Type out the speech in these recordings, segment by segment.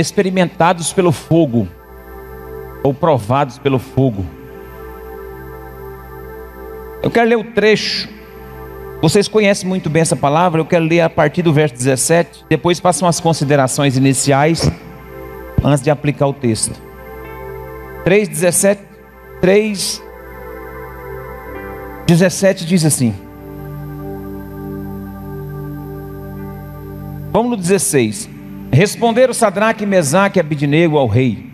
experimentados pelo fogo, ou provados pelo fogo. Eu quero ler o trecho. Vocês conhecem muito bem essa palavra, eu quero ler a partir do verso 17, depois passam as considerações iniciais, antes de aplicar o texto. 3,17, 3, 17 diz assim. Vamos no 16. Responderam Sadraque, Mesaque e Abidinego ao rei.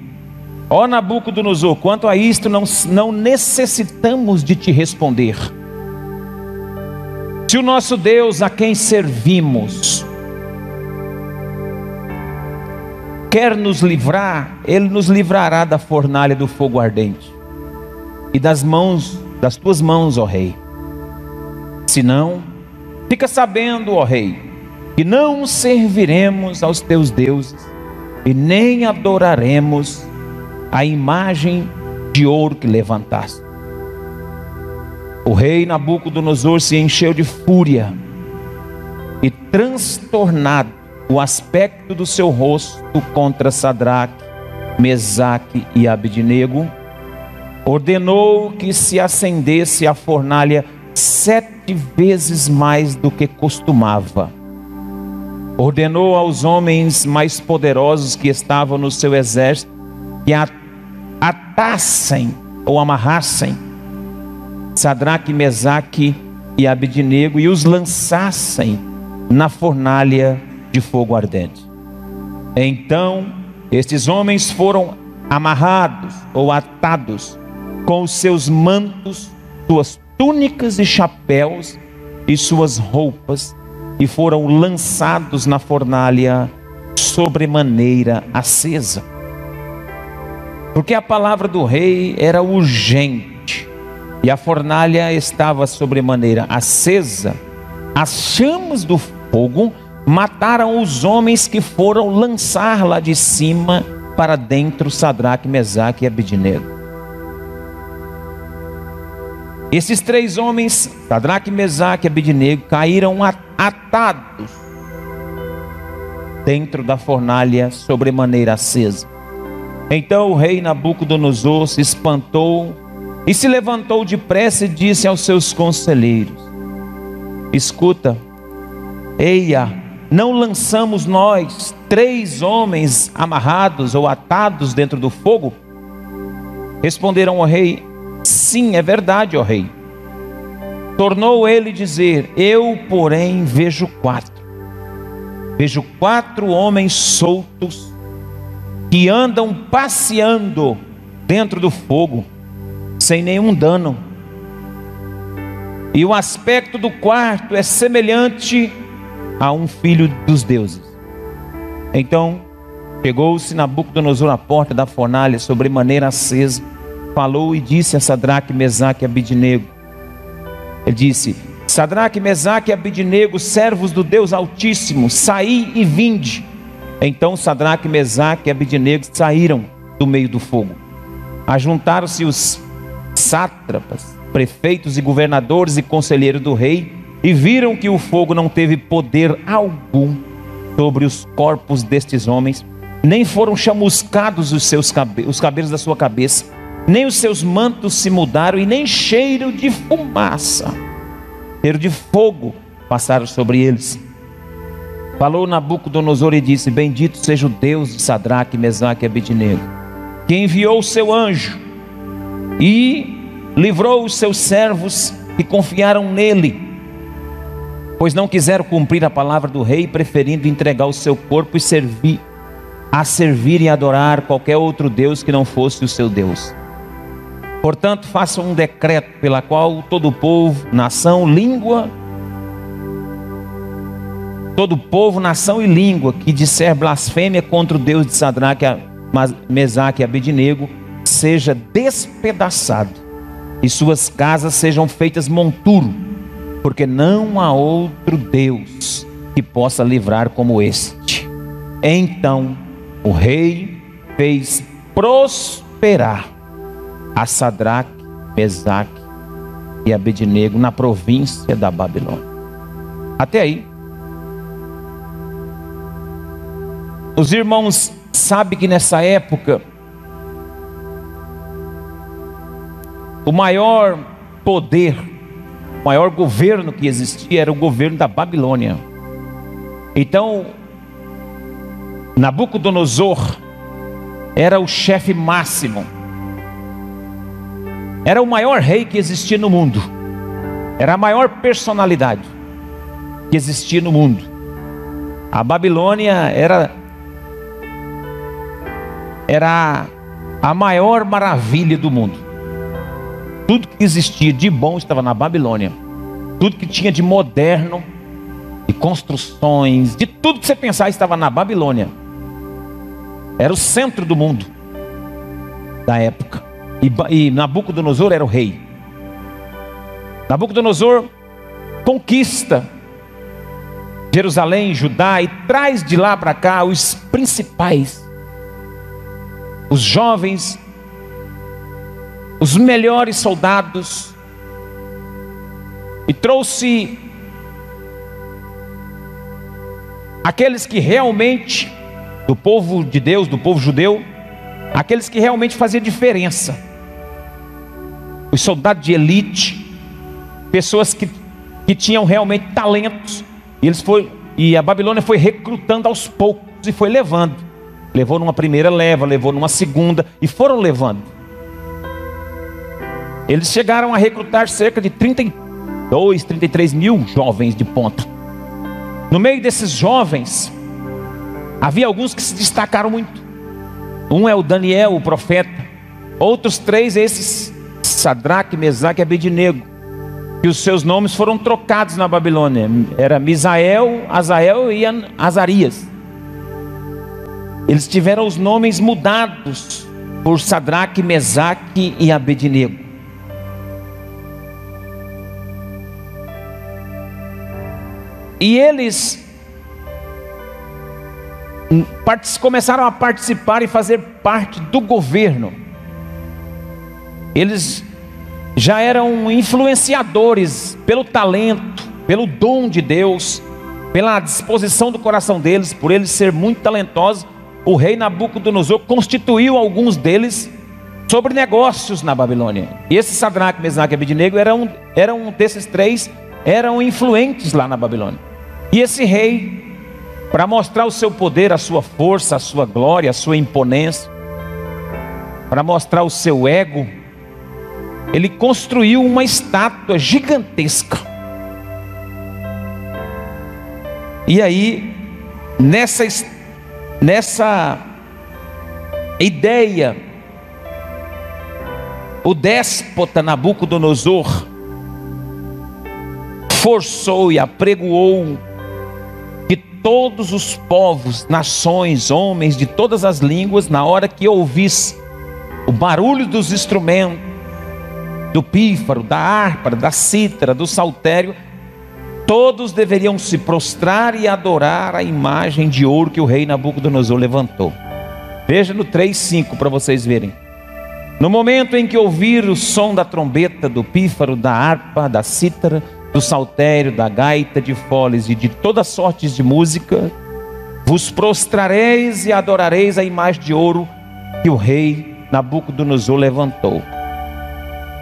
Ó Nabucodonosor, quanto a isto não, não necessitamos de te responder. Se o nosso Deus a quem servimos quer nos livrar, ele nos livrará da fornalha do fogo ardente e das mãos das tuas mãos, ó rei. Se não, fica sabendo, ó rei, que não serviremos aos teus deuses e nem adoraremos a imagem de ouro que levantaste. O rei Nabucodonosor se encheu de fúria e transtornado o aspecto do seu rosto contra Sadraque, Mesaque e Abednego, ordenou que se acendesse a fornalha sete vezes mais do que costumava. Ordenou aos homens mais poderosos que estavam no seu exército que atassem ou amarrassem Sadraque, Mesaque e Abednego e os lançassem na fornalha de fogo ardente. Então, estes homens foram amarrados ou atados com os seus mantos, suas túnicas e chapéus e suas roupas e foram lançados na fornalha sobremaneira acesa porque a palavra do rei era urgente e a fornalha estava sobremaneira acesa. As chamas do fogo mataram os homens que foram lançar lá de cima para dentro Sadraque, Mesaque e Abednego. Esses três homens, Sadraque, Mesaque e Abednego, caíram atados dentro da fornalha sobremaneira acesa. Então o rei Nabucodonosor se espantou e se levantou depressa e disse aos seus conselheiros: Escuta, eia, não lançamos nós três homens amarrados ou atados dentro do fogo? Responderam ao rei: Sim, é verdade, ó rei. Tornou ele dizer: Eu, porém, vejo quatro. Vejo quatro homens soltos que andam passeando dentro do fogo, sem nenhum dano. E o aspecto do quarto é semelhante a um filho dos deuses. Então, chegou-se Nabucodonosor à porta da fornalha, sobremaneira acesa, falou e disse a Sadraque, Mesaque e Abidnego. Ele disse: Sadraque, Mesaque e Abidnego, servos do Deus Altíssimo, saí e vinde. Então Sadraque, Mesaque e Abidnego saíram do meio do fogo. Ajuntaram-se os sátrapas, prefeitos e governadores e conselheiros do rei e viram que o fogo não teve poder algum sobre os corpos destes homens, nem foram chamuscados os seus os cabelos da sua cabeça, nem os seus mantos se mudaram e nem cheiro de fumaça, cheiro de fogo passaram sobre eles. Falou Nabucodonosor e disse: Bendito seja o Deus de Sadraque, Mesaque e Abednego, que enviou o seu anjo e livrou os seus servos que confiaram nele, pois não quiseram cumprir a palavra do rei, preferindo entregar o seu corpo e servir a servir e adorar qualquer outro deus que não fosse o seu Deus. Portanto, faça um decreto pela qual todo povo, nação, língua todo povo, nação e língua que disser blasfêmia contra o Deus de Sadraque, Mesaque e Abednego, seja despedaçado e suas casas sejam feitas monturo, porque não há outro Deus que possa livrar como este. Então o rei fez prosperar a Sadraque, Mesaque e Abednego na província da Babilônia. Até aí, Os irmãos sabe que nessa época o maior poder, o maior governo que existia era o governo da Babilônia. Então, Nabucodonosor era o chefe máximo, era o maior rei que existia no mundo, era a maior personalidade que existia no mundo. A Babilônia era era a maior maravilha do mundo. Tudo que existia de bom estava na Babilônia. Tudo que tinha de moderno, de construções, de tudo que você pensar estava na Babilônia. Era o centro do mundo da época. E, e Nabucodonosor era o rei. Nabucodonosor conquista Jerusalém, Judá e traz de lá para cá os principais os jovens, os melhores soldados, e trouxe aqueles que realmente, do povo de Deus, do povo judeu, aqueles que realmente faziam diferença, os soldados de elite, pessoas que, que tinham realmente talentos, e eles foi, e a Babilônia foi recrutando aos poucos e foi levando. Levou numa primeira leva, levou numa segunda e foram levando. Eles chegaram a recrutar cerca de 32, 33 mil jovens de ponta. No meio desses jovens, havia alguns que se destacaram muito. Um é o Daniel, o profeta. Outros três, esses, Sadraque, Mesaque e Abednego. Que os seus nomes foram trocados na Babilônia. Era Misael, Azael e Azarias. Eles tiveram os nomes mudados por Sadraque, Mesaque e Abednego. E eles começaram a participar e fazer parte do governo. Eles já eram influenciadores pelo talento, pelo dom de Deus, pela disposição do coração deles, por eles ser muito talentosos o rei Nabucodonosor constituiu alguns deles sobre negócios na Babilônia. E esse Sadraque, Mesaque e Abednego eram, eram desses três, eram influentes lá na Babilônia. E esse rei, para mostrar o seu poder, a sua força, a sua glória, a sua imponência, para mostrar o seu ego, ele construiu uma estátua gigantesca. E aí, nessa nessa ideia, o déspota Nabucodonosor forçou e apregoou que todos os povos, nações, homens de todas as línguas, na hora que ouvisse o barulho dos instrumentos, do pífaro, da harpa, da cítara, do saltério, Todos deveriam se prostrar e adorar a imagem de ouro que o rei Nabucodonosor levantou. Veja no 3:5 para vocês verem. No momento em que ouvir o som da trombeta, do pífaro, da harpa, da cítara, do saltério, da gaita de foles e de toda sorte de música, vos prostrareis e adorareis a imagem de ouro que o rei Nabucodonosor levantou.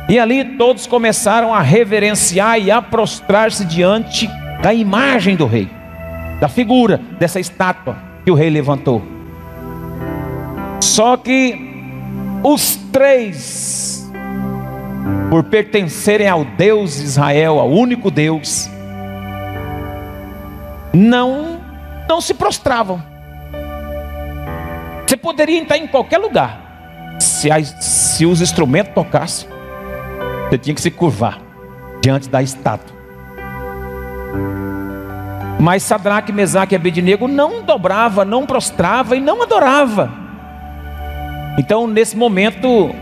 E ali todos começaram a reverenciar e a prostrar-se diante da imagem do rei, da figura dessa estátua que o rei levantou. Só que os três, por pertencerem ao Deus Israel, ao único Deus, não não se prostravam. Você poderia estar em qualquer lugar, se, as, se os instrumentos tocassem, tinha que se curvar diante da estátua. Mas Sadraque, Mesaque e Abednego não dobrava, não prostrava e não adorava. Então, nesse momento,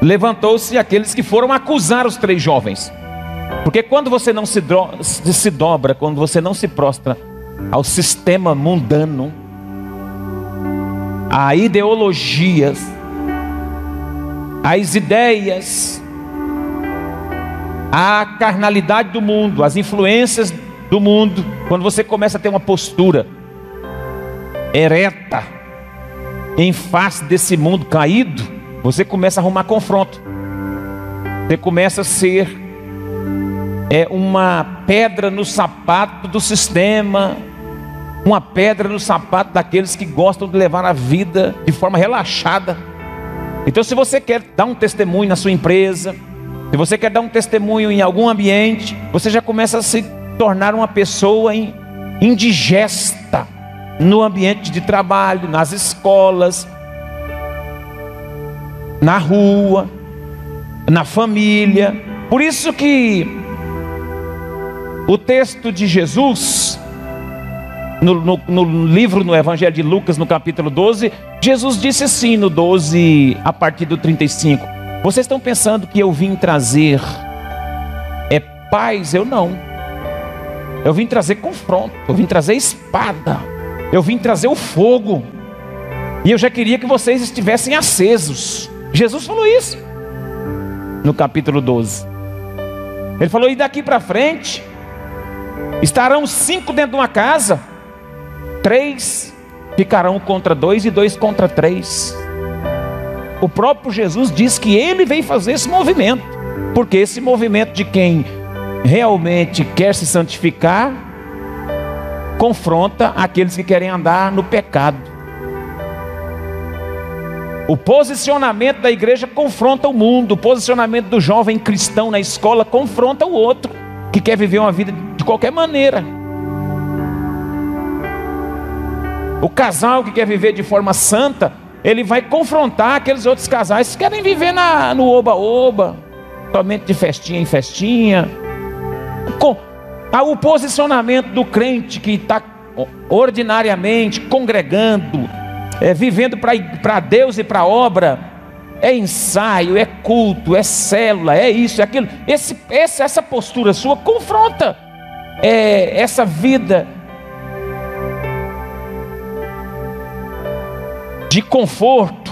levantou-se aqueles que foram acusar os três jovens. Porque quando você não se, do, se dobra, quando você não se prostra ao sistema mundano, a ideologias, as ideias, a carnalidade do mundo, as influências do mundo, quando você começa a ter uma postura ereta, em face desse mundo caído, você começa a arrumar confronto. Você começa a ser é uma pedra no sapato do sistema, uma pedra no sapato daqueles que gostam de levar a vida de forma relaxada. Então, se você quer dar um testemunho na sua empresa, se você quer dar um testemunho em algum ambiente, você já começa a se tornar uma pessoa indigesta no ambiente de trabalho, nas escolas, na rua, na família. Por isso que o texto de Jesus, no, no, no, livro, no Evangelho de Lucas, no capítulo 12, Jesus disse assim no 12, a partir do 35: Vocês estão pensando que eu vim trazer é paz? Eu não. Eu vim trazer confronto, eu vim trazer espada, eu vim trazer o fogo. E eu já queria que vocês estivessem acesos. Jesus falou isso no capítulo 12. Ele falou: e daqui para frente, Estarão cinco dentro de uma casa, três ficarão contra dois e dois contra três. O próprio Jesus diz que ele veio fazer esse movimento, porque esse movimento de quem realmente quer se santificar confronta aqueles que querem andar no pecado. O posicionamento da igreja confronta o mundo, o posicionamento do jovem cristão na escola confronta o outro que quer viver uma vida de qualquer maneira. O casal que quer viver de forma santa, ele vai confrontar aqueles outros casais que querem viver na, no oba-oba, somente de festinha em festinha. Com, o posicionamento do crente que está ordinariamente congregando, é, vivendo para Deus e para a obra, é ensaio, é culto, é célula, é isso, é aquilo. Esse, essa, essa postura sua confronta é, essa vida de conforto,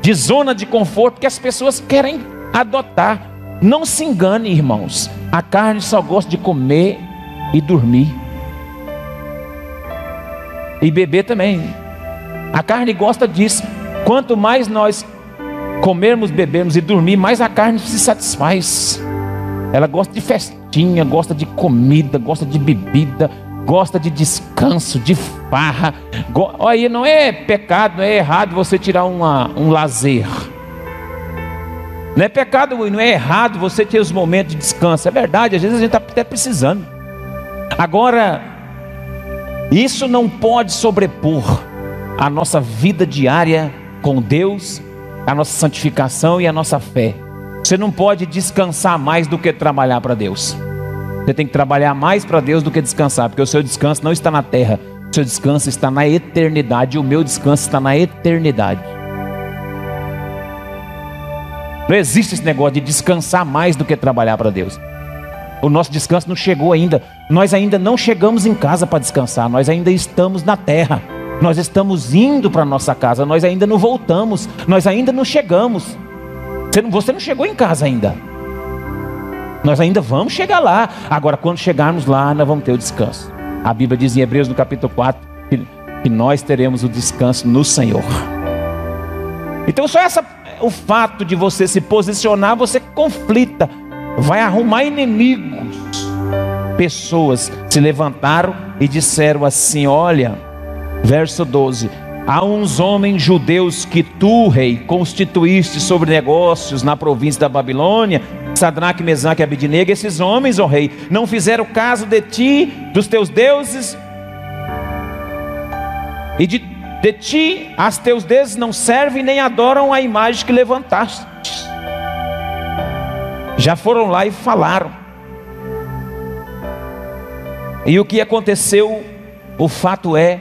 de zona de conforto que as pessoas querem adotar. Não se engane, irmãos. A carne só gosta de comer e dormir. E beber também. A carne gosta disso. Quanto mais nós comermos, bebermos e dormir, mais a carne se satisfaz. Ela gosta de festinha, gosta de comida, gosta de bebida, gosta de descanso, de farra. Aí não é pecado, não é errado você tirar uma, um lazer. Não é pecado, não é errado você ter os momentos de descanso. É verdade, às vezes a gente está até precisando. Agora, isso não pode sobrepor a nossa vida diária com Deus a nossa santificação e a nossa fé. Você não pode descansar mais do que trabalhar para Deus. Você tem que trabalhar mais para Deus do que descansar, porque o seu descanso não está na terra, o seu descanso está na eternidade, o meu descanso está na eternidade. Não existe esse negócio de descansar mais do que trabalhar para Deus. O nosso descanso não chegou ainda. Nós ainda não chegamos em casa para descansar, nós ainda estamos na terra. Nós estamos indo para nossa casa, nós ainda não voltamos, nós ainda não chegamos. Você não, você não chegou em casa ainda. Nós ainda vamos chegar lá. Agora, quando chegarmos lá, nós vamos ter o descanso. A Bíblia diz em Hebreus no capítulo 4 que, que nós teremos o descanso no Senhor. Então, só essa, o fato de você se posicionar, você conflita, vai arrumar inimigos. Pessoas se levantaram e disseram assim: Olha, Verso 12: Há uns homens judeus que tu, rei, constituíste sobre negócios na província da Babilônia, Sadraque, Mesaque e esses homens, ó rei, não fizeram caso de ti, dos teus deuses, e de, de ti, as teus deuses não servem nem adoram a imagem que levantaste. Já foram lá e falaram. E o que aconteceu, o fato é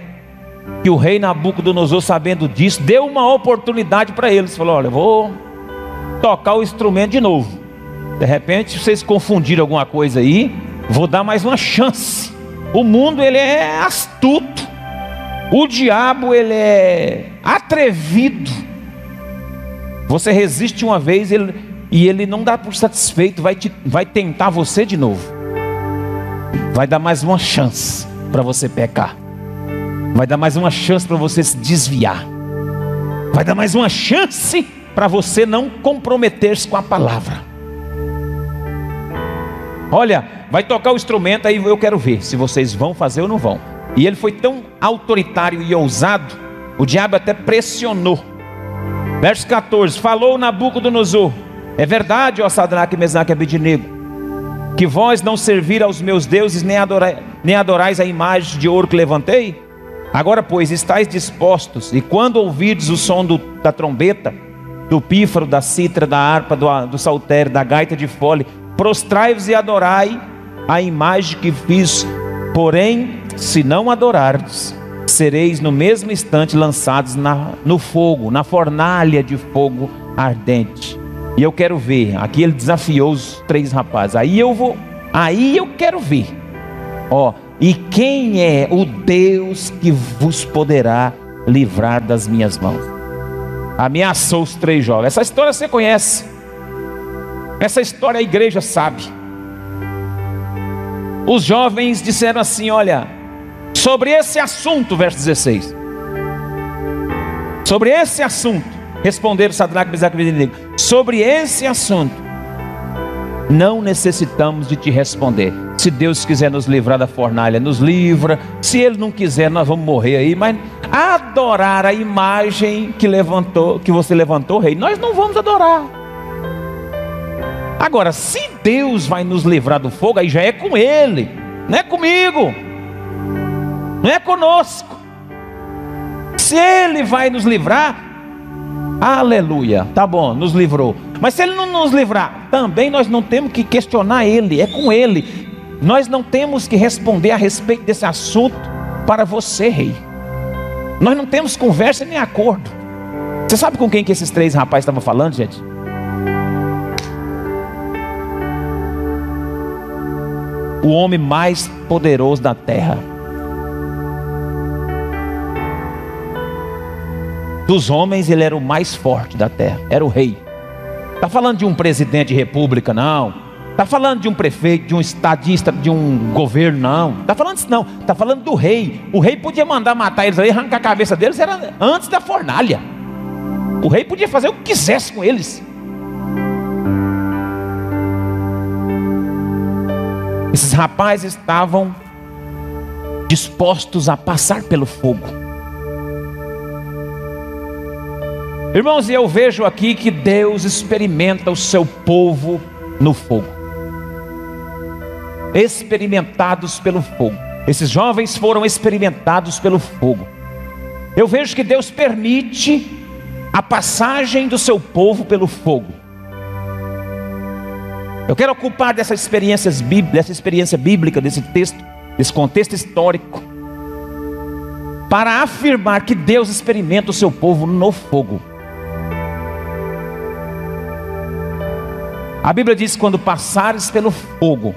que o rei Nabucodonosor, sabendo disso, deu uma oportunidade para eles. Falou: Olha, vou tocar o instrumento de novo. De repente, vocês confundiram alguma coisa aí, vou dar mais uma chance. O mundo ele é astuto. O diabo ele é atrevido. Você resiste uma vez ele, e ele não dá por satisfeito, vai, te, vai tentar você de novo. Vai dar mais uma chance para você pecar vai dar mais uma chance para você se desviar. Vai dar mais uma chance para você não comprometer-se com a palavra. Olha, vai tocar o instrumento aí eu quero ver se vocês vão fazer ou não vão. E ele foi tão autoritário e ousado, o diabo até pressionou. Verso 14: Falou Nabucodonosor: É verdade, ó Sadraque, Mesaque e que vós não serviram aos meus deuses, nem, adorai, nem adorais a imagem de ouro que levantei? Agora, pois, estáis dispostos, e quando ouvirdes o som do, da trombeta, do pífaro, da citra, da harpa, do, do saltério, da gaita de fole, prostrai-vos e adorai a imagem que fiz. Porém, se não adorardes, sereis no mesmo instante lançados na, no fogo, na fornalha de fogo ardente. E eu quero ver. Aqui ele desafiou os três rapazes. Aí eu vou, aí eu quero ver. Ó, e quem é o Deus que vos poderá livrar das minhas mãos? Ameaçou os três jovens. Essa história você conhece. Essa história a igreja sabe. Os jovens disseram assim: Olha, sobre esse assunto, verso 16. Sobre esse assunto, responderam Sadraque, Mesaque e Abednego. Sobre esse assunto, não necessitamos de te responder. Se Deus quiser nos livrar da fornalha, nos livra. Se Ele não quiser, nós vamos morrer aí. Mas adorar a imagem que levantou, que você levantou, rei, nós não vamos adorar. Agora, se Deus vai nos livrar do fogo, aí já é com Ele, não é comigo, não é conosco. Se Ele vai nos livrar, aleluia, tá bom, nos livrou. Mas se Ele não nos livrar, também nós não temos que questionar Ele, é com Ele. Nós não temos que responder a respeito desse assunto para você, rei. Nós não temos conversa nem acordo. Você sabe com quem que esses três rapazes estavam falando, gente? O homem mais poderoso da terra. Dos homens, ele era o mais forte da terra, era o rei. Está falando de um presidente de república, não. Está falando de um prefeito, de um estadista, de um governo, não. Está falando disso, não. Está falando do rei. O rei podia mandar matar eles aí, arrancar a cabeça deles, era antes da fornalha. O rei podia fazer o que quisesse com eles. Esses rapazes estavam dispostos a passar pelo fogo. Irmãos, eu vejo aqui que Deus experimenta o seu povo no fogo. Experimentados pelo fogo. Esses jovens foram experimentados pelo fogo. Eu vejo que Deus permite a passagem do seu povo pelo fogo. Eu quero ocupar dessa experiência, dessa experiência bíblica, desse texto, desse contexto histórico, para afirmar que Deus experimenta o seu povo no fogo. A Bíblia diz: quando passares pelo fogo,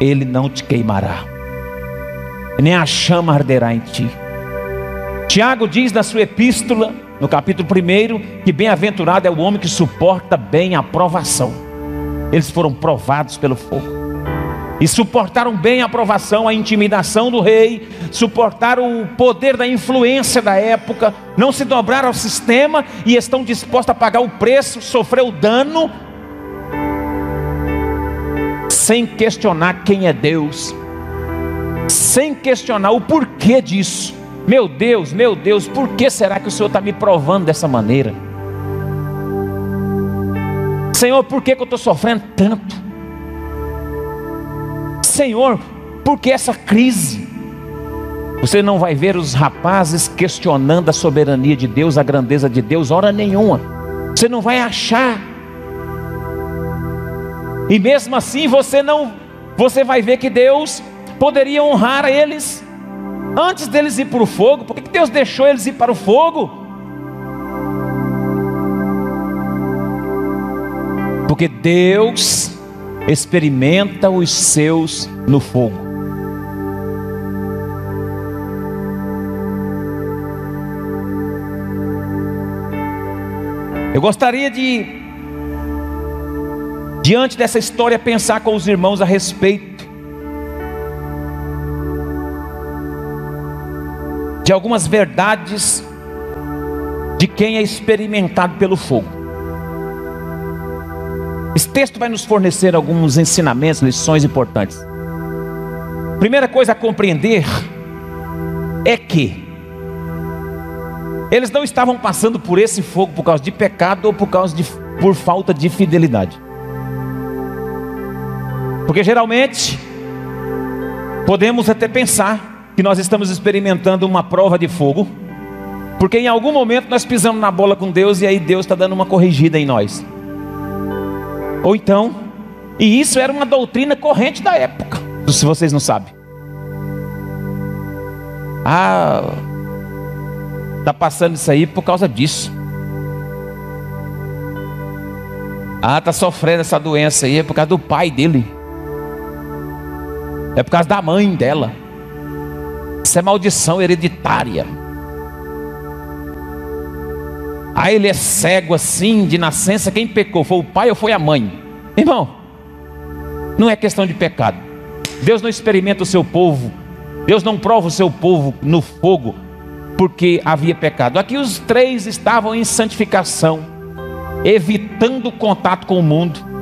ele não te queimará, nem a chama arderá em ti. Tiago diz na sua epístola, no capítulo 1, que bem-aventurado é o homem que suporta bem a provação eles foram provados pelo fogo. E suportaram bem a provação, a intimidação do rei, suportaram o poder da influência da época, não se dobraram ao sistema e estão dispostos a pagar o preço, sofrer o dano, sem questionar quem é Deus, sem questionar o porquê disso. Meu Deus, meu Deus, por que será que o Senhor está me provando dessa maneira? Senhor, por que, que eu estou sofrendo tanto? Senhor, por que essa crise? Você não vai ver os rapazes questionando a soberania de Deus, a grandeza de Deus, hora nenhuma. Você não vai achar. E mesmo assim você não, você vai ver que Deus poderia honrar eles antes deles ir para o fogo. Por que Deus deixou eles ir para o fogo? Porque Deus experimenta os seus no fogo. Eu gostaria de, diante dessa história, pensar com os irmãos a respeito de algumas verdades de quem é experimentado pelo fogo. Esse texto vai nos fornecer alguns ensinamentos, lições importantes. Primeira coisa a compreender é que eles não estavam passando por esse fogo por causa de pecado ou por causa de por falta de fidelidade. Porque geralmente podemos até pensar que nós estamos experimentando uma prova de fogo, porque em algum momento nós pisamos na bola com Deus e aí Deus está dando uma corrigida em nós. Ou então, e isso era uma doutrina corrente da época, se vocês não sabem. Ah, está passando isso aí por causa disso. Ah, está sofrendo essa doença aí é por causa do pai dele. É por causa da mãe dela. Isso é maldição hereditária. Aí ele é cego assim, de nascença. Quem pecou? Foi o pai ou foi a mãe? Irmão, não é questão de pecado. Deus não experimenta o seu povo. Deus não prova o seu povo no fogo porque havia pecado. Aqui os três estavam em santificação, evitando o contato com o mundo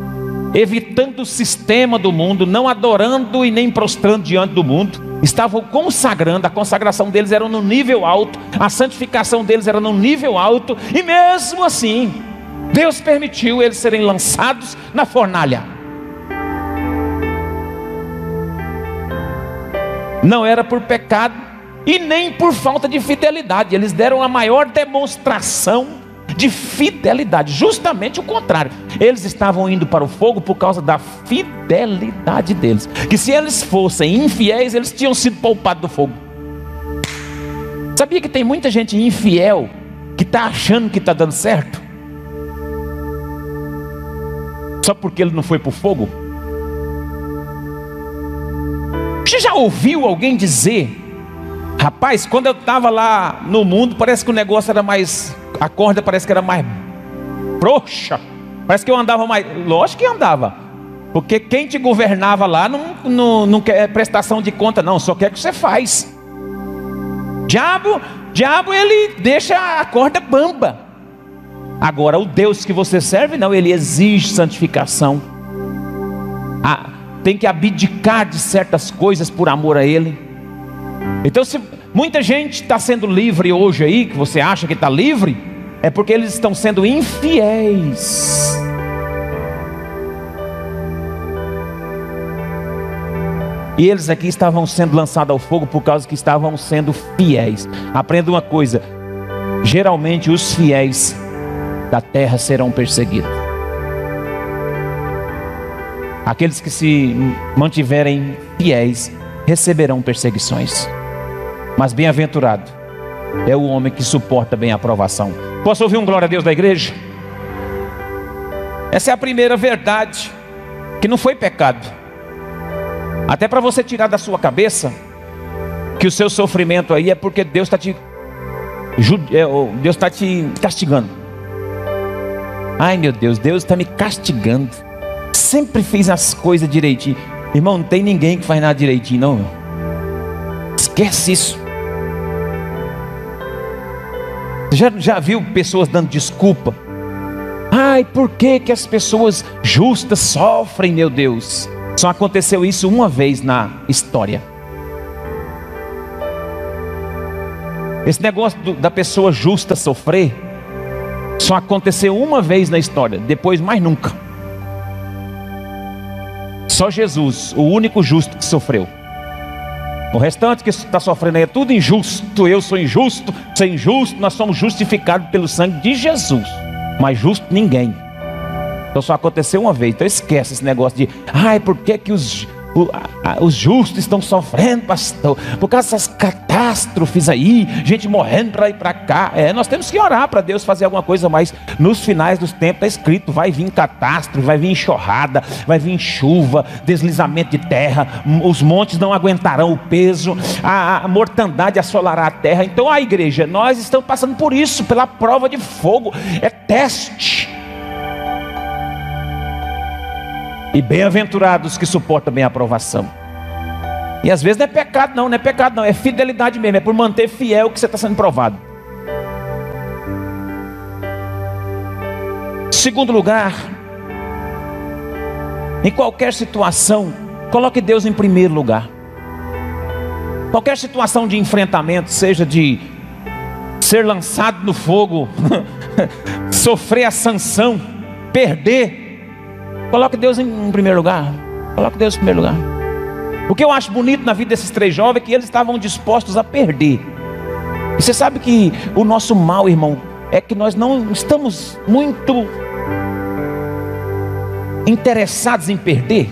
evitando o sistema do mundo, não adorando e nem prostrando diante do mundo, estavam consagrando, a consagração deles era no nível alto, a santificação deles era no nível alto, e mesmo assim, Deus permitiu eles serem lançados na fornalha. Não era por pecado e nem por falta de fidelidade, eles deram a maior demonstração de fidelidade, justamente o contrário. Eles estavam indo para o fogo por causa da fidelidade deles. Que se eles fossem infiéis, eles tinham sido poupados do fogo. Sabia que tem muita gente infiel que está achando que está dando certo? Só porque ele não foi para o fogo? Você já ouviu alguém dizer Rapaz, quando eu estava lá no mundo, parece que o negócio era mais a corda parece que era mais frouxa. Parece que eu andava mais. Lógico que andava. Porque quem te governava lá não, não, não quer prestação de conta, não, só quer que você faz. Diabo, diabo, ele deixa a corda bamba. Agora, o Deus que você serve, não, ele exige santificação. Ah, tem que abdicar de certas coisas por amor a Ele. Então, se muita gente está sendo livre hoje aí, que você acha que está livre, é porque eles estão sendo infiéis. E eles aqui estavam sendo lançados ao fogo por causa que estavam sendo fiéis. Aprenda uma coisa: geralmente os fiéis da terra serão perseguidos. Aqueles que se mantiverem fiéis receberão perseguições. Mas bem-aventurado é o homem que suporta bem a aprovação. Posso ouvir um glória a Deus da igreja? Essa é a primeira verdade, que não foi pecado. Até para você tirar da sua cabeça que o seu sofrimento aí é porque Deus está te é, Deus está te castigando. Ai meu Deus, Deus está me castigando. Sempre fiz as coisas direitinho. Irmão, não tem ninguém que faz nada direitinho, não. Esquece isso. Já, já viu pessoas dando desculpa? Ai, por que, que as pessoas justas sofrem, meu Deus? Só aconteceu isso uma vez na história. Esse negócio do, da pessoa justa sofrer só aconteceu uma vez na história, depois mais nunca. Só Jesus, o único justo que sofreu. O restante que está sofrendo aí é tudo injusto. Eu sou injusto, você é injusto. Nós somos justificados pelo sangue de Jesus. Mas justo ninguém. Então só aconteceu uma vez. Então esquece esse negócio de, ai, por que, que os os justos estão sofrendo, pastor, por causa dessas catástrofes aí, gente morrendo para ir para cá. É, nós temos que orar para Deus fazer alguma coisa, mas nos finais dos tempos está escrito: vai vir catástrofe, vai vir enxurrada, vai vir chuva, deslizamento de terra, os montes não aguentarão o peso, a, a mortandade assolará a terra. Então, a igreja, nós estamos passando por isso, pela prova de fogo, é teste. E bem-aventurados que suportam bem a aprovação. E às vezes não é pecado, não, não é pecado, não, é fidelidade mesmo, é por manter fiel que você está sendo provado. Segundo lugar, em qualquer situação, coloque Deus em primeiro lugar. Qualquer situação de enfrentamento, seja de ser lançado no fogo, sofrer a sanção, perder, coloque Deus em primeiro lugar. Coloque Deus em primeiro lugar. O que eu acho bonito na vida desses três jovens é que eles estavam dispostos a perder. E você sabe que o nosso mal, irmão, é que nós não estamos muito interessados em perder,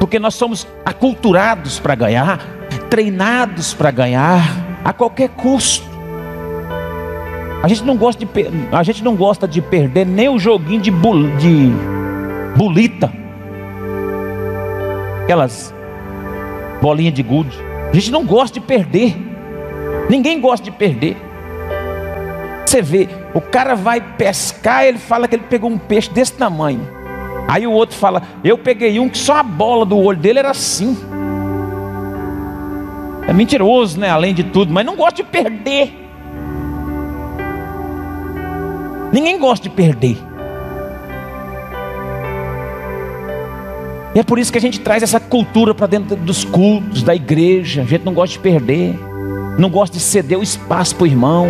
porque nós somos aculturados para ganhar, treinados para ganhar a qualquer custo. A gente não gosta de, a gente não gosta de perder nem o joguinho de, de bulita, aquelas bolinhas de gude. A gente não gosta de perder. Ninguém gosta de perder. Você vê, o cara vai pescar, ele fala que ele pegou um peixe desse tamanho. Aí o outro fala: Eu peguei um que só a bola do olho dele era assim. É mentiroso, né? Além de tudo, mas não gosta de perder. Ninguém gosta de perder. E é por isso que a gente traz essa cultura para dentro dos cultos, da igreja. A gente não gosta de perder, não gosta de ceder o espaço para o irmão.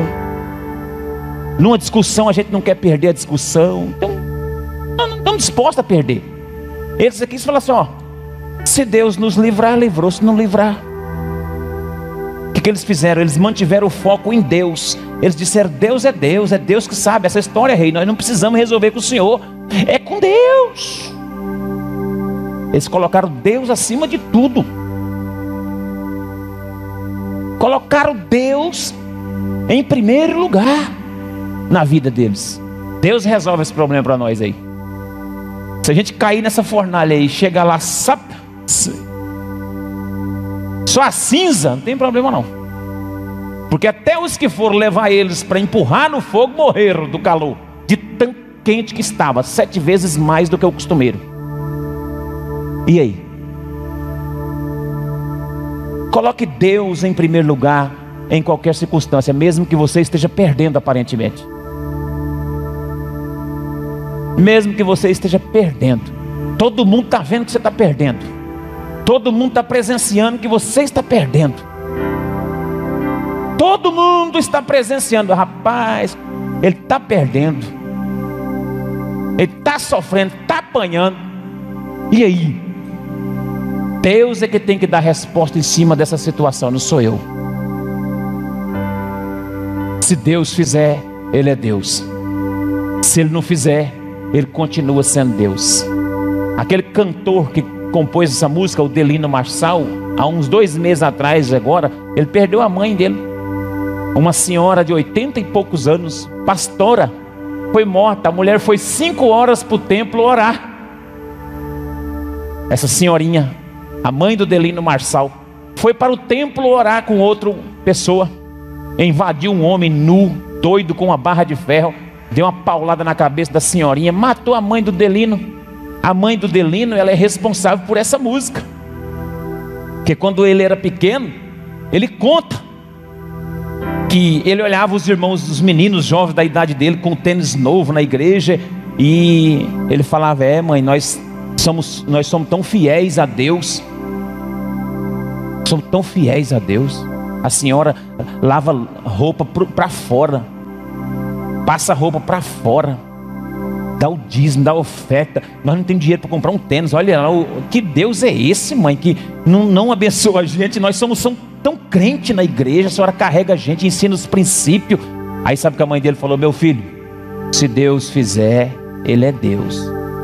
Numa discussão, a gente não quer perder a discussão. Então, não estamos dispostos a perder. Eles aqui falam assim: ó, se Deus nos livrar, livrou, se não livrar. O que, que eles fizeram? Eles mantiveram o foco em Deus. Eles disseram: Deus é Deus, é Deus que sabe. Essa história rei. Nós não precisamos resolver com o Senhor. É com Deus. Eles colocaram Deus acima de tudo. Colocaram Deus em primeiro lugar na vida deles. Deus resolve esse problema para nós aí. Se a gente cair nessa fornalha aí, chega lá só a cinza, não tem problema não. Porque até os que foram levar eles para empurrar no fogo morreram do calor, de tão quente que estava, sete vezes mais do que o costumeiro. E aí? Coloque Deus em primeiro lugar em qualquer circunstância, mesmo que você esteja perdendo aparentemente mesmo que você esteja perdendo. Todo mundo está vendo que você está perdendo. Todo mundo está presenciando que você está perdendo. Todo mundo está presenciando, rapaz, ele está perdendo. Ele está sofrendo, está apanhando. E aí? Deus é que tem que dar resposta em cima dessa situação, não sou eu. Se Deus fizer, Ele é Deus. Se Ele não fizer, ele continua sendo Deus. Aquele cantor que compôs essa música, o Delino Marçal, há uns dois meses atrás, agora, ele perdeu a mãe dele. Uma senhora de oitenta e poucos anos, pastora, foi morta. A mulher foi cinco horas para o templo orar. Essa senhorinha, a mãe do Delino Marçal, foi para o templo orar com outra pessoa. Invadiu um homem nu, doido com uma barra de ferro deu uma paulada na cabeça da senhorinha, matou a mãe do Delino. A mãe do Delino, ela é responsável por essa música. Porque quando ele era pequeno, ele conta que ele olhava os irmãos, os meninos jovens da idade dele com tênis novo na igreja e ele falava: "É, mãe, nós somos nós somos tão fiéis a Deus. Somos tão fiéis a Deus. A senhora lava roupa para fora passa roupa para fora, dá o dízimo, dá a oferta. Nós não temos dinheiro para comprar um tênis. Olha lá, que Deus é esse, mãe, que não, não abençoa a gente. Nós somos, somos tão crente na igreja, a senhora carrega a gente, ensina os princípios. Aí sabe que a mãe dele falou: Meu filho, se Deus fizer, Ele é Deus.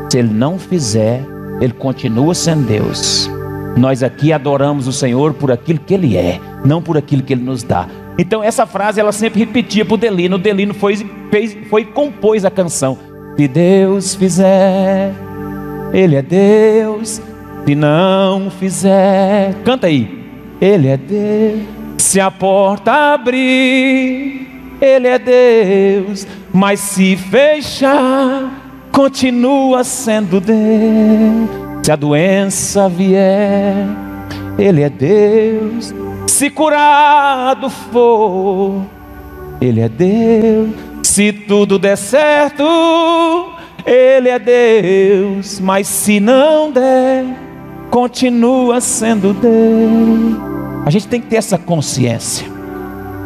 Se Ele não fizer, Ele continua sendo Deus. Nós aqui adoramos o Senhor por aquilo que Ele é, não por aquilo que Ele nos dá. Então essa frase ela sempre repetia para o Delino. O Delino foi, fez, foi compôs a canção. Se Deus fizer, Ele é Deus. Se não fizer, canta aí. Ele é Deus. Se a porta abrir, Ele é Deus. Mas se fechar, continua sendo Deus. Se a doença vier, Ele é Deus se curado for, Ele é Deus. Se tudo der certo, Ele é Deus, mas se não der, continua sendo Deus. A gente tem que ter essa consciência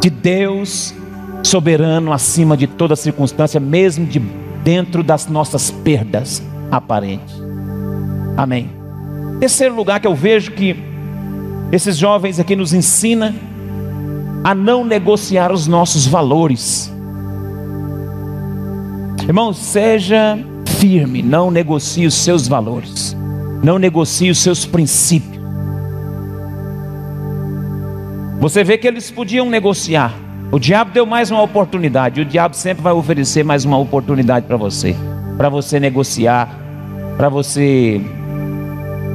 de Deus soberano acima de toda circunstância, mesmo de dentro das nossas perdas aparentes. Amém. Terceiro lugar que eu vejo que esses jovens aqui nos ensina a não negociar os nossos valores. Irmão, seja firme, não negocie os seus valores, não negocie os seus princípios. Você vê que eles podiam negociar. O diabo deu mais uma oportunidade. O diabo sempre vai oferecer mais uma oportunidade para você, para você negociar, para você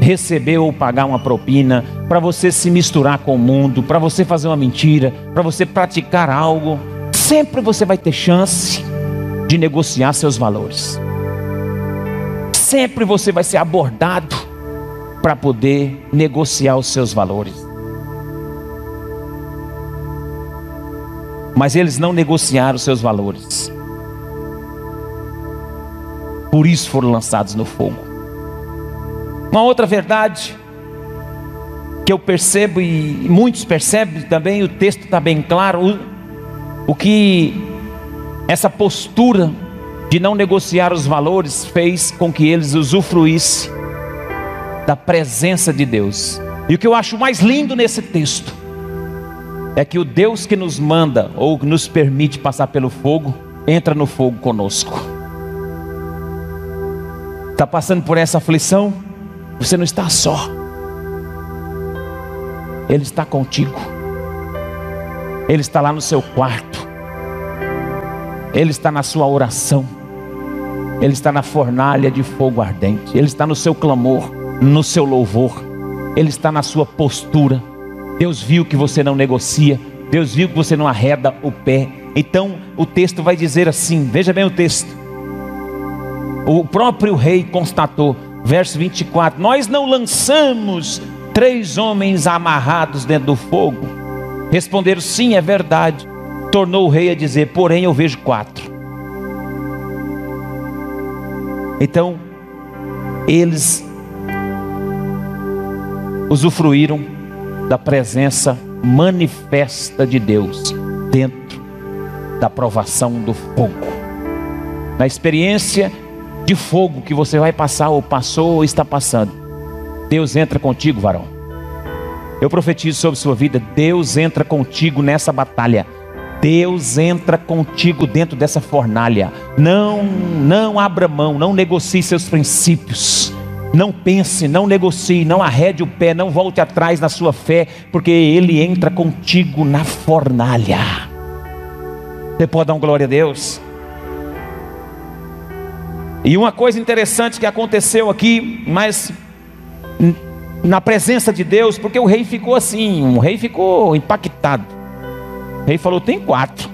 receber ou pagar uma propina, para você se misturar com o mundo, para você fazer uma mentira, para você praticar algo. Sempre você vai ter chance de negociar seus valores. Sempre você vai ser abordado para poder negociar os seus valores. Mas eles não negociaram os seus valores. Por isso foram lançados no fogo. Uma outra verdade que eu percebo e muitos percebem também, o texto está bem claro, o, o que essa postura de não negociar os valores fez com que eles usufruíssem da presença de Deus. E o que eu acho mais lindo nesse texto é que o Deus que nos manda ou nos permite passar pelo fogo, entra no fogo conosco. Está passando por essa aflição? Você não está só. Ele está contigo. Ele está lá no seu quarto. Ele está na sua oração. Ele está na fornalha de fogo ardente. Ele está no seu clamor, no seu louvor. Ele está na sua postura. Deus viu que você não negocia. Deus viu que você não arreda o pé. Então o texto vai dizer assim: veja bem o texto. O próprio rei constatou, verso 24: Nós não lançamos três homens amarrados dentro do fogo. Responderam: Sim, é verdade. Tornou o rei a dizer: Porém, eu vejo quatro. Então, eles usufruíram da presença manifesta de Deus dentro da provação do fogo. Na experiência de fogo que você vai passar, ou passou, ou está passando, Deus entra contigo, varão. Eu profetizo sobre sua vida: Deus entra contigo nessa batalha. Deus entra contigo dentro dessa fornalha. Não, não abra mão, não negocie seus princípios. Não pense, não negocie, não arrede o pé, não volte atrás na sua fé, porque Ele entra contigo na fornalha. Você pode dar um glória a Deus? E uma coisa interessante que aconteceu aqui, mas na presença de Deus, porque o rei ficou assim, o rei ficou impactado. O rei falou: tem quatro.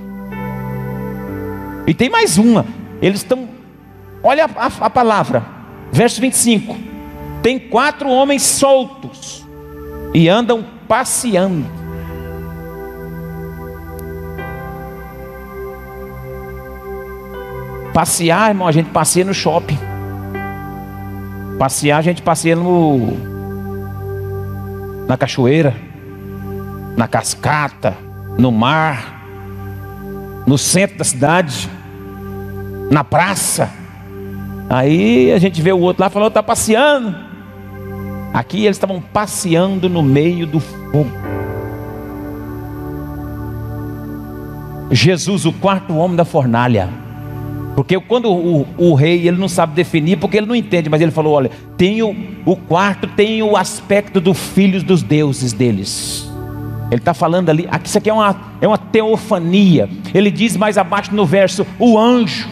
E tem mais uma. Eles estão. Olha a, a, a palavra, verso 25. Tem quatro homens soltos e andam passeando. Passear, irmão, a gente passeia no shopping. Passear, a gente passeia no na cachoeira, na cascata, no mar, no centro da cidade, na praça. Aí a gente vê o outro lá falando, está passeando. Aqui eles estavam passeando no meio do fogo. Jesus, o quarto homem da fornalha. Porque quando o, o, rei ele não sabe definir, porque ele não entende, mas ele falou: olha, tem o, o quarto tem o aspecto dos filhos dos deuses deles. Ele está falando ali, aqui, isso aqui é uma, é uma teofania. Ele diz mais abaixo no verso: o anjo.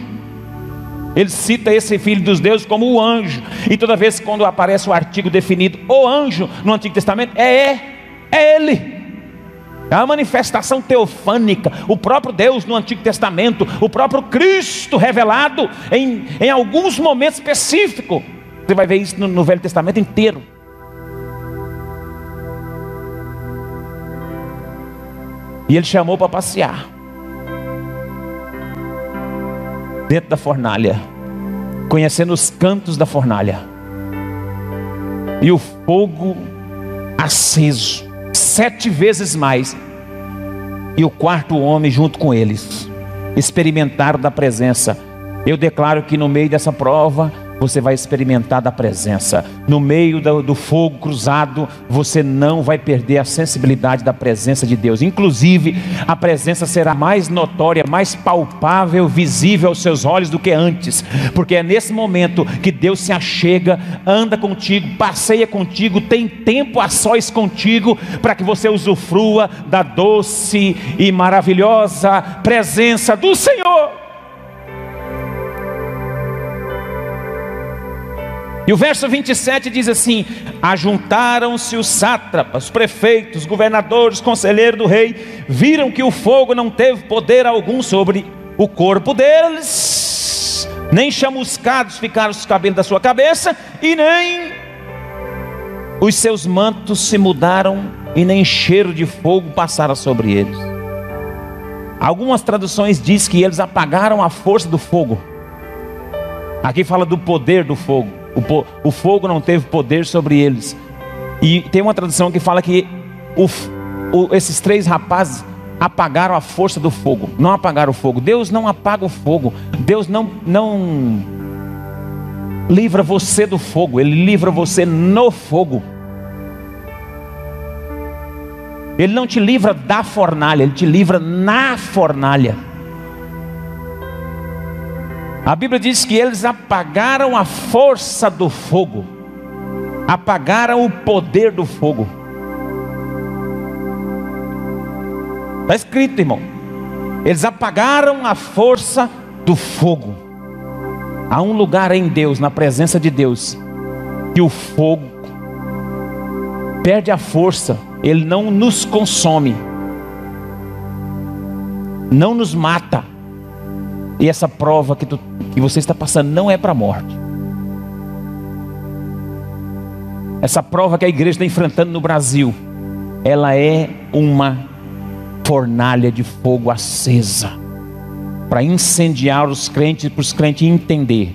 Ele cita esse filho dos deuses como o anjo. E toda vez quando aparece o artigo definido, o anjo, no Antigo Testamento, é, é, é ele. É a manifestação teofânica, o próprio Deus no Antigo Testamento, o próprio Cristo revelado em, em alguns momentos específicos. Você vai ver isso no, no Velho Testamento inteiro. E ele chamou para passear. dentro da fornalha, conhecendo os cantos da fornalha, e o fogo aceso, sete vezes mais, e o quarto homem junto com eles, experimentaram da presença. Eu declaro que no meio dessa prova, você vai experimentar da presença. No meio do, do, fogo cruzado, você não vai perder a sensibilidade da presença de Deus. Inclusive, a presença será mais notória, mais palpável, visível aos seus olhos do que antes, porque é nesse momento que Deus se achega, anda contigo, passeia contigo, tem tempo a sós contigo, para que você usufrua da doce e maravilhosa presença do Senhor. E o verso 27 diz assim: Ajuntaram-se os sátrapas, prefeitos, governadores, conselheiros do rei, viram que o fogo não teve poder algum sobre o corpo deles, nem chamuscados ficaram os cabelos da sua cabeça, e nem os seus mantos se mudaram, e nem cheiro de fogo passara sobre eles. Algumas traduções diz que eles apagaram a força do fogo. Aqui fala do poder do fogo. O, o fogo não teve poder sobre eles. E tem uma tradução que fala que o, o, esses três rapazes apagaram a força do fogo. Não apagaram o fogo. Deus não apaga o fogo. Deus não, não livra você do fogo. Ele livra você no fogo. Ele não te livra da fornalha, ele te livra na fornalha. A Bíblia diz que eles apagaram a força do fogo, apagaram o poder do fogo. Está escrito, irmão. Eles apagaram a força do fogo. Há um lugar em Deus, na presença de Deus, que o fogo perde a força, ele não nos consome, não nos mata e essa prova que, tu, que você está passando não é para a morte. Essa prova que a igreja está enfrentando no Brasil, ela é uma fornalha de fogo acesa para incendiar os crentes, para os crentes entender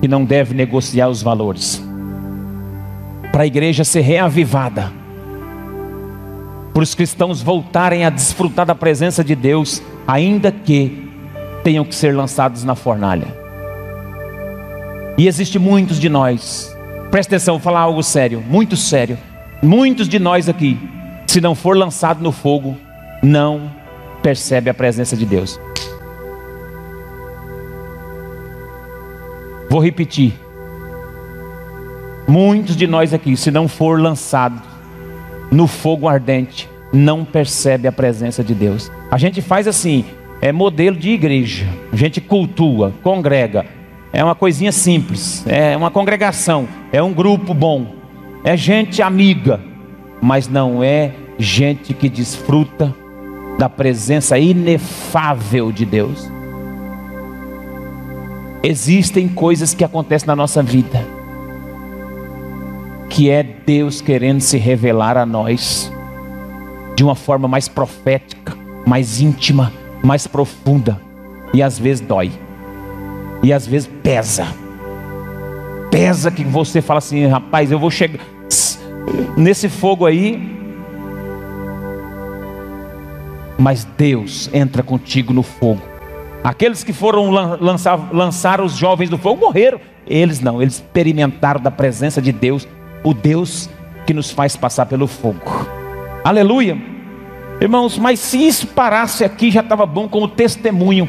que não deve negociar os valores, para a igreja ser reavivada, para os cristãos voltarem a desfrutar da presença de Deus, ainda que tenham que ser lançados na fornalha. E existe muitos de nós, presta atenção, vou falar algo sério, muito sério. Muitos de nós aqui, se não for lançado no fogo, não percebe a presença de Deus. Vou repetir. Muitos de nós aqui, se não for lançado no fogo ardente, não percebe a presença de Deus. A gente faz assim, é modelo de igreja. A gente cultua, congrega. É uma coisinha simples, é uma congregação, é um grupo bom, é gente amiga, mas não é gente que desfruta da presença inefável de Deus. Existem coisas que acontecem na nossa vida, que é Deus querendo se revelar a nós de uma forma mais profética, mais íntima, mais profunda e às vezes dói. E às vezes pesa. Pesa que você fala assim, rapaz, eu vou chegar nesse fogo aí. Mas Deus entra contigo no fogo. Aqueles que foram lançar, lançar os jovens do fogo morreram. Eles não, eles experimentaram da presença de Deus, o Deus que nos faz passar pelo fogo. Aleluia. Irmãos, mas se isso parasse aqui já estava bom como testemunho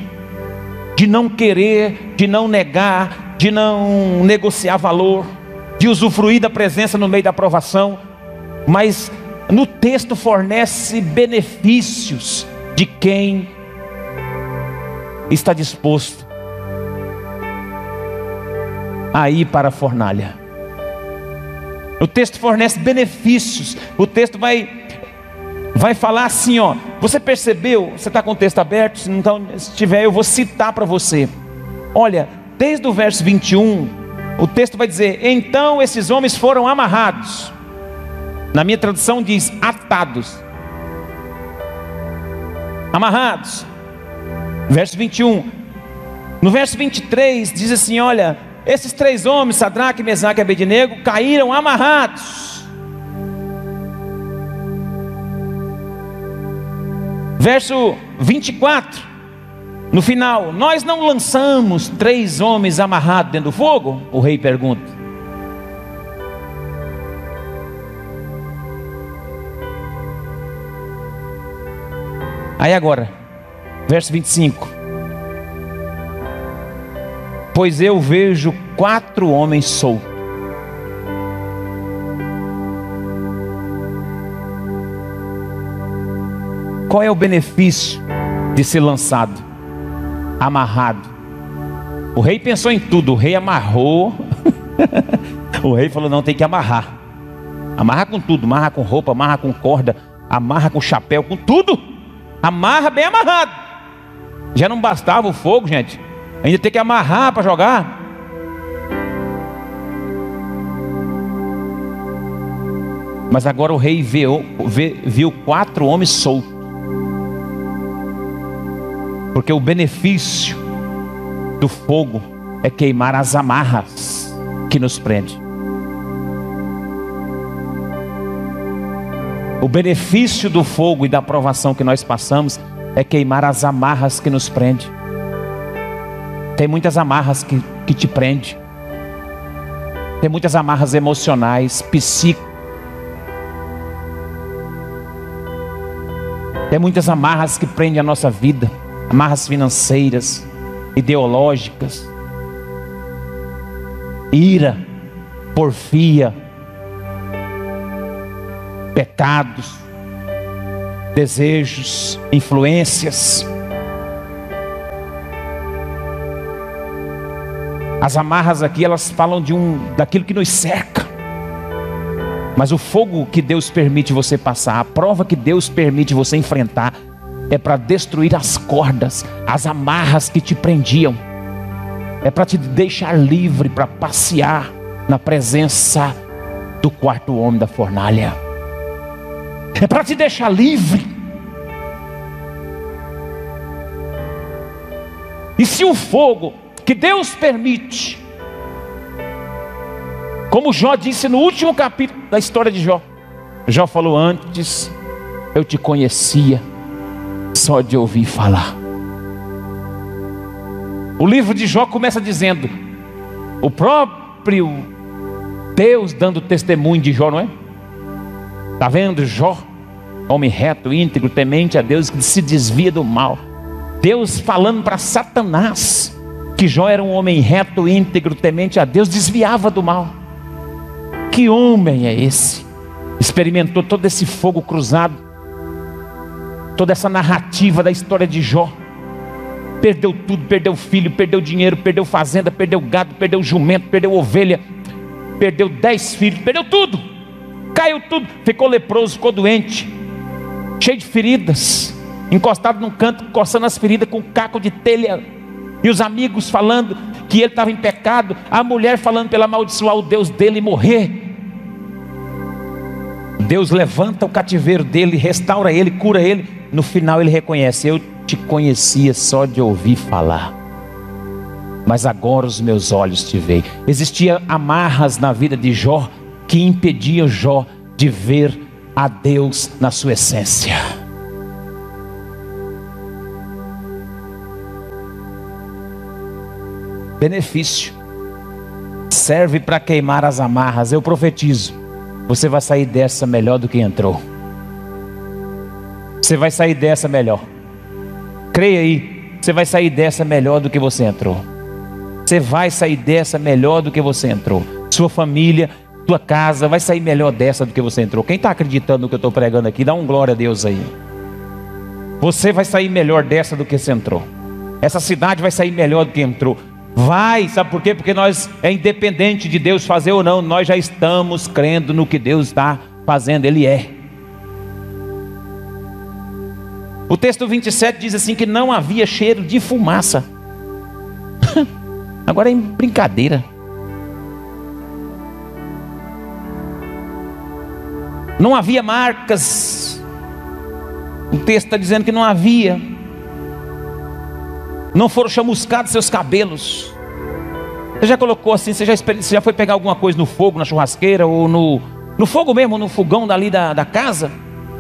de não querer, de não negar, de não negociar valor, de usufruir da presença no meio da aprovação, mas no texto fornece benefícios de quem está disposto a ir para a fornalha. O texto fornece benefícios, o texto vai vai falar assim, ó. Você percebeu? Você está com o texto aberto? Se não tá, se tiver, eu vou citar para você. Olha, desde o verso 21, o texto vai dizer: Então esses homens foram amarrados. Na minha tradução diz atados. Amarrados. Verso 21. No verso 23 diz assim: Olha, esses três homens, Sadraque, Mesaque e Abednego, caíram amarrados. Verso 24, no final, nós não lançamos três homens amarrados dentro do fogo? O rei pergunta. Aí agora, verso 25: Pois eu vejo quatro homens soltos. Qual é o benefício de ser lançado, amarrado? O rei pensou em tudo, o rei amarrou. o rei falou: não, tem que amarrar. Amarra com tudo, amarra com roupa, amarra com corda, amarra com chapéu, com tudo. Amarra bem amarrado. Já não bastava o fogo, gente. Ainda tem que amarrar para jogar. Mas agora o rei viu, viu quatro homens soltos. Porque o benefício do fogo é queimar as amarras que nos prende. O benefício do fogo e da provação que nós passamos é queimar as amarras que nos prende. Tem muitas amarras que, que te prende. Tem muitas amarras emocionais, psíquicas. Tem muitas amarras que prendem a nossa vida, amarras financeiras, ideológicas, ira, porfia, pecados, desejos, influências. As amarras aqui, elas falam de um daquilo que nos cerca. Mas o fogo que Deus permite você passar, a prova que Deus permite você enfrentar, é para destruir as cordas, as amarras que te prendiam. É para te deixar livre para passear na presença do quarto homem da fornalha é para te deixar livre. E se o fogo que Deus permite, como Jó disse no último capítulo da história de Jó, Jó falou antes, eu te conhecia só de ouvir falar. O livro de Jó começa dizendo: o próprio Deus dando testemunho de Jó, não é? Está vendo Jó? Homem reto, íntegro, temente a Deus, que se desvia do mal. Deus falando para Satanás que Jó era um homem reto, íntegro, temente a Deus, desviava do mal. Que homem é esse? Experimentou todo esse fogo cruzado, toda essa narrativa da história de Jó. Perdeu tudo, perdeu filho, perdeu dinheiro, perdeu fazenda, perdeu gado, perdeu jumento, perdeu ovelha, perdeu dez filhos, perdeu tudo caiu tudo, ficou leproso, ficou doente, cheio de feridas, encostado num canto, coçando as feridas com um caco de telha, e os amigos falando que ele estava em pecado, a mulher falando pela amaldiçoar o Deus dele morrer. Deus levanta o cativeiro dele, restaura ele, cura ele. No final ele reconhece: Eu te conhecia só de ouvir falar, mas agora os meus olhos te veem. Existia amarras na vida de Jó que impedia Jó de ver a Deus na sua essência. Benefício serve para queimar as amarras. Eu profetizo: você vai sair dessa melhor do que entrou. Você vai sair dessa melhor. Creia aí, você vai sair dessa melhor do que você entrou. Você vai sair dessa melhor do que você entrou. Sua família tua casa vai sair melhor dessa do que você entrou. Quem está acreditando no que eu estou pregando aqui, dá um glória a Deus aí. Você vai sair melhor dessa do que você entrou. Essa cidade vai sair melhor do que entrou. Vai, sabe por quê? Porque nós é independente de Deus fazer ou não, nós já estamos crendo no que Deus está fazendo, Ele é. O texto 27 diz assim: que não havia cheiro de fumaça. Agora é brincadeira. Não havia marcas. O texto está dizendo que não havia. Não foram chamuscados seus cabelos. Você já colocou assim, você já, você já foi pegar alguma coisa no fogo, na churrasqueira, ou no, no fogo mesmo, no fogão dali da, da casa?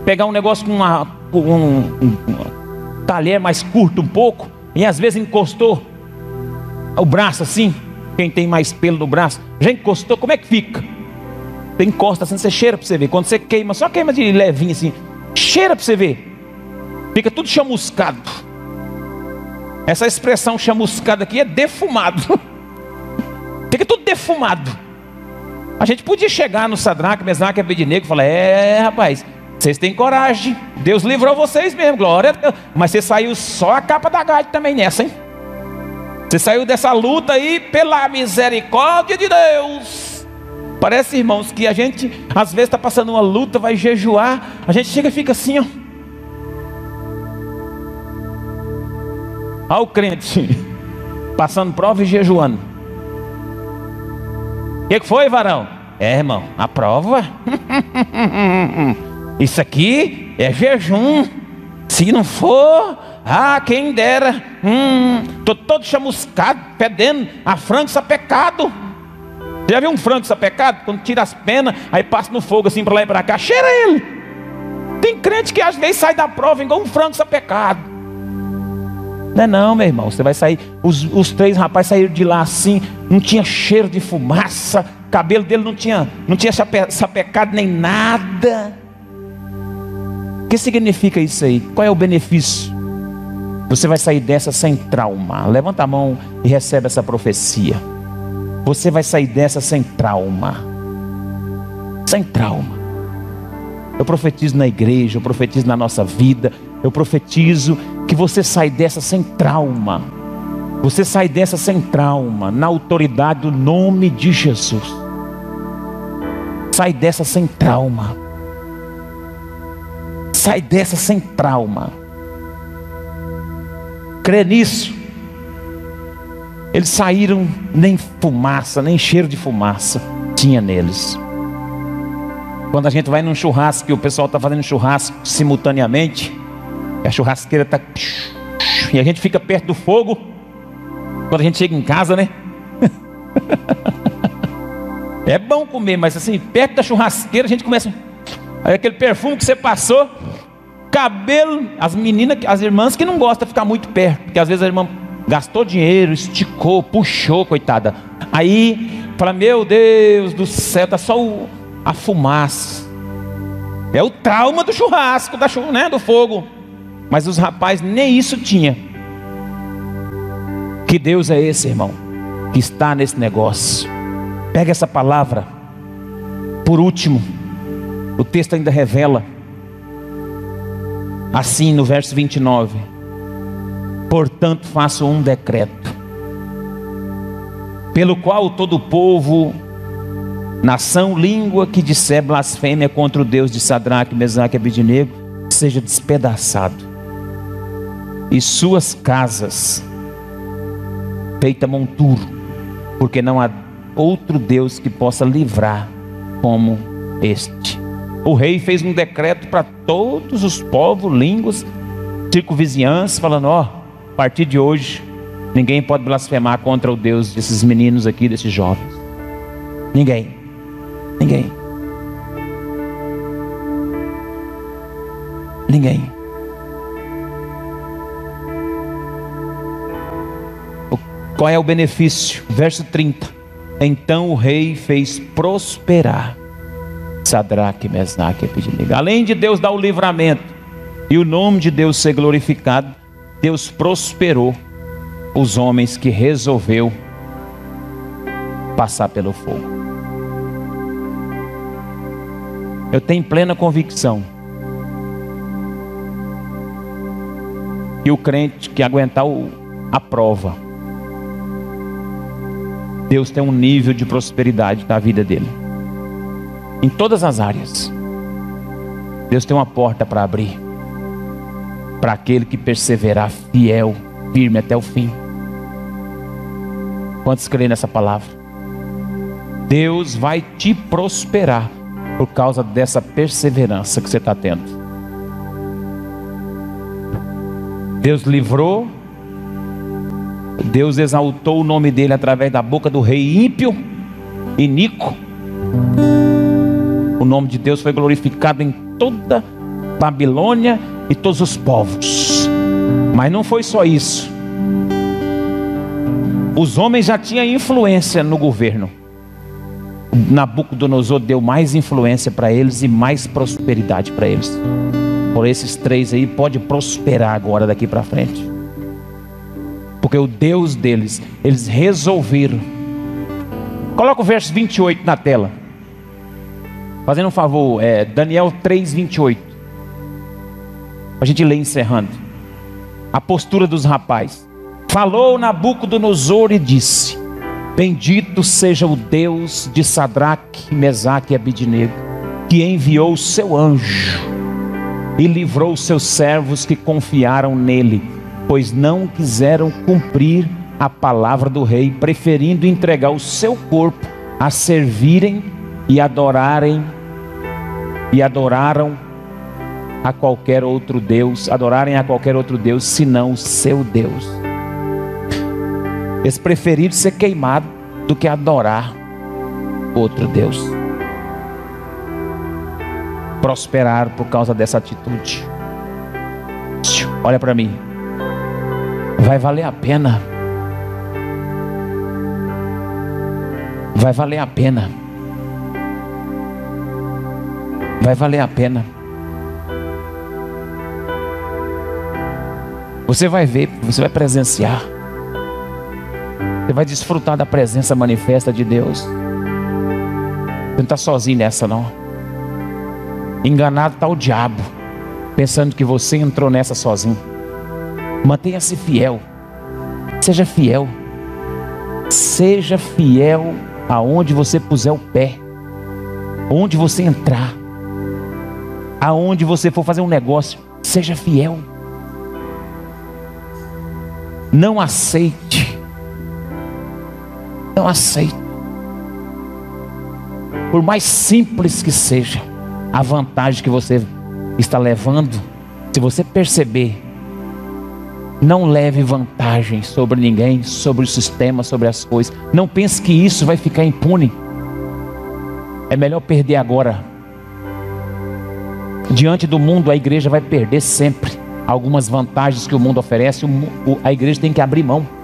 Pegar um negócio com uma, um, um, um talher mais curto um pouco, e às vezes encostou o braço assim, quem tem mais pelo no braço, já encostou, como é que fica? Você encosta assim, você cheira para você ver. Quando você queima, só queima de levinho assim, cheira para você ver. Fica tudo chamuscado. Essa expressão chamuscada aqui é defumado. Fica tudo defumado. A gente podia chegar no Sadraque, Mesaque Abednego e falar: É, rapaz, vocês têm coragem. Deus livrou vocês mesmo, glória a Deus. Mas você saiu só a capa da gaita também nessa, hein? Você saiu dessa luta aí pela misericórdia de Deus. Parece, irmãos, que a gente às vezes está passando uma luta, vai jejuar, a gente chega e fica assim, ó. Olha o crente passando prova e jejuando. O que, que foi, varão? É, irmão, a prova. Isso aqui é jejum. Se não for, ah, quem dera. Hum, todo chamuscado, pedendo a frango sapecado. Você já viu um frango sapecado? Quando tira as penas, aí passa no fogo assim para lá e para cá, cheira ele. Tem crente que às vezes sai da prova igual um frango sapecado. Não é não, meu irmão. Você vai sair. Os, os três rapazes saíram de lá assim, não tinha cheiro de fumaça, cabelo dele não tinha, não tinha sapecado nem nada. O que significa isso aí? Qual é o benefício? Você vai sair dessa sem trauma. Levanta a mão e recebe essa profecia. Você vai sair dessa sem trauma. Sem trauma. Eu profetizo na igreja, eu profetizo na nossa vida, eu profetizo que você sai dessa sem trauma. Você sai dessa sem trauma, na autoridade do nome de Jesus. Sai dessa sem trauma. Sai dessa sem trauma crê nisso. Eles saíram, nem fumaça, nem cheiro de fumaça tinha neles. Quando a gente vai num churrasco e o pessoal está fazendo churrasco simultaneamente, a churrasqueira está. E a gente fica perto do fogo. Quando a gente chega em casa, né? É bom comer, mas assim, perto da churrasqueira a gente começa. Aí aquele perfume que você passou, Cabelo, as meninas, as irmãs que não gostam de ficar muito perto, porque às vezes a irmã gastou dinheiro, esticou, puxou, coitada. Aí fala: Meu Deus do céu, tá só o, a fumaça. É o trauma do churrasco, da, né, do fogo. Mas os rapazes nem isso tinha. Que Deus é esse, irmão, que está nesse negócio. Pega essa palavra. Por último, o texto ainda revela Assim no verso 29. Portanto, faço um decreto, pelo qual todo povo, nação, língua que disser blasfêmia contra o Deus de Sadraque, Mesaque e Abednego, seja despedaçado, e suas casas feita monturo, porque não há outro Deus que possa livrar como este. O rei fez um decreto para todos os povos, línguas, circunvizinhança, falando: ó, a partir de hoje, ninguém pode blasfemar contra o Deus desses meninos aqui, desses jovens. Ninguém. Ninguém. Ninguém. Qual é o benefício? Verso 30. Então o rei fez prosperar Sadraque, Mesnaque e Abednego. Além de Deus dar o livramento e o nome de Deus ser glorificado, Deus prosperou os homens que resolveu passar pelo fogo. Eu tenho plena convicção que o crente que aguentar a prova, Deus tem um nível de prosperidade na vida dele em todas as áreas. Deus tem uma porta para abrir para aquele que perseverar fiel, firme até o fim. Quantos creem nessa palavra? Deus vai te prosperar por causa dessa perseverança que você está tendo. Deus livrou Deus exaltou o nome dele através da boca do rei ímpio, Inico. O nome de Deus foi glorificado em toda Babilônia e todos os povos. Mas não foi só isso. Os homens já tinham influência no governo. Nabucodonosor deu mais influência para eles e mais prosperidade para eles. Por esses três aí, pode prosperar agora daqui para frente. Porque o Deus deles, eles resolveram. Coloca o verso 28 na tela. Fazendo um favor, é Daniel 3, 28. A gente lê encerrando. A postura dos rapazes. Falou Nabucodonosor e disse: Bendito seja o Deus de Sadraque, Mesaque e Abidnego, que enviou o seu anjo e livrou os seus servos que confiaram nele, pois não quiseram cumprir a palavra do rei, preferindo entregar o seu corpo a servirem e adorarem e adoraram a qualquer outro deus, adorarem a qualquer outro deus senão o seu Deus. Eles preferiram ser queimados do que adorar outro Deus. Prosperaram por causa dessa atitude. Olha para mim. Vai valer a pena. Vai valer a pena. Vai valer a pena. Você vai ver, você vai presenciar. Você vai desfrutar da presença manifesta de Deus. Você não está sozinho nessa, não. Enganado está o diabo, pensando que você entrou nessa sozinho. Mantenha-se fiel. Seja fiel. Seja fiel aonde você puser o pé. Onde você entrar. Aonde você for fazer um negócio. Seja fiel. Não aceite não aceito. Por mais simples que seja a vantagem que você está levando, se você perceber, não leve vantagem sobre ninguém, sobre o sistema, sobre as coisas. Não pense que isso vai ficar impune. É melhor perder agora. Diante do mundo, a igreja vai perder sempre algumas vantagens que o mundo oferece. A igreja tem que abrir mão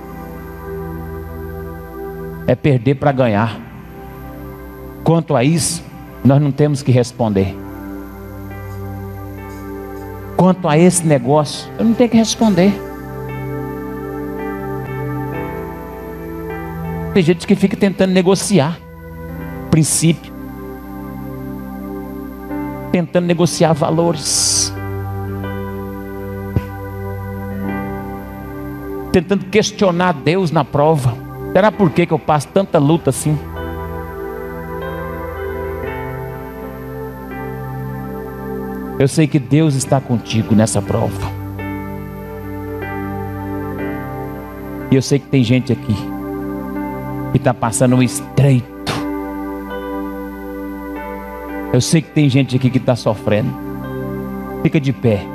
é perder para ganhar. Quanto a isso, nós não temos que responder. Quanto a esse negócio, eu não tenho que responder. Tem gente que fica tentando negociar princípio, tentando negociar valores, tentando questionar Deus na prova. Será por que, eu passo tanta luta assim? Eu sei que Deus está contigo nessa prova. E eu sei que tem gente aqui que está passando um estreito. Eu sei que tem gente aqui que está sofrendo. Fica de pé.